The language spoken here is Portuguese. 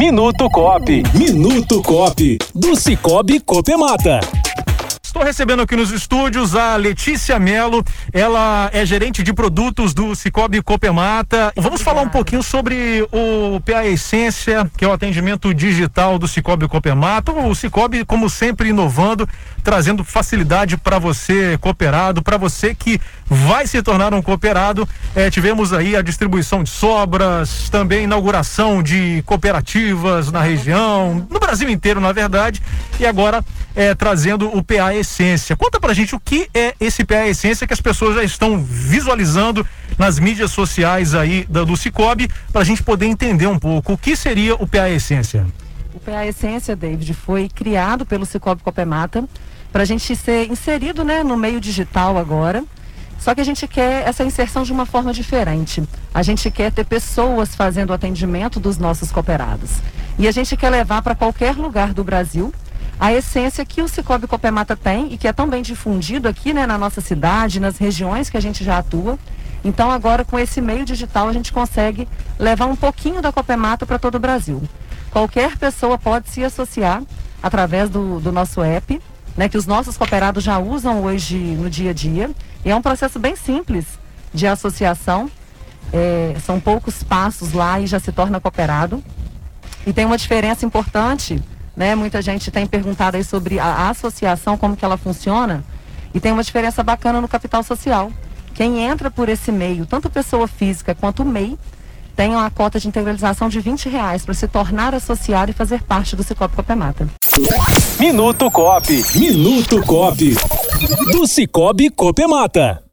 Minuto Cop. Minuto Cop. Do Cicobi Copemata. Estou recebendo aqui nos estúdios a Letícia Melo, ela é gerente de produtos do Cicobi Copemata. Vamos falar um pouquinho sobre o PA Essência, que é o atendimento digital do Cicobi Copemata. O Cicobi, como sempre, inovando, trazendo facilidade para você cooperado, para você que vai se tornar um cooperado. É, tivemos aí a distribuição de sobras, também inauguração de cooperativas na região, no Brasil inteiro, na verdade, e agora é, trazendo o PA Essência. Conta pra gente o que é esse PA Essência que as pessoas já estão visualizando nas mídias sociais aí do, do Cicobi, pra gente poder entender um pouco o que seria o PA Essência. O PA Essência, David, foi criado pelo Cicobi Copemata para a gente ser inserido né, no meio digital agora. Só que a gente quer essa inserção de uma forma diferente. A gente quer ter pessoas fazendo o atendimento dos nossos cooperados. E a gente quer levar para qualquer lugar do Brasil a essência que o Cicobi Copemata tem e que é tão bem difundido aqui né, na nossa cidade, nas regiões que a gente já atua. Então agora com esse meio digital a gente consegue levar um pouquinho da Copemata para todo o Brasil. Qualquer pessoa pode se associar através do, do nosso app, né, que os nossos cooperados já usam hoje no dia a dia. E é um processo bem simples de associação. É, são poucos passos lá e já se torna cooperado. E tem uma diferença importante né? Muita gente tem perguntado aí sobre a associação, como que ela funciona, e tem uma diferença bacana no capital social. Quem entra por esse meio, tanto pessoa física quanto MEI, tem uma cota de integralização de 20 reais para se tornar associado e fazer parte do Cicobi Copemata. Minuto Cop. Minuto Cop. Do Cicobi Copemata.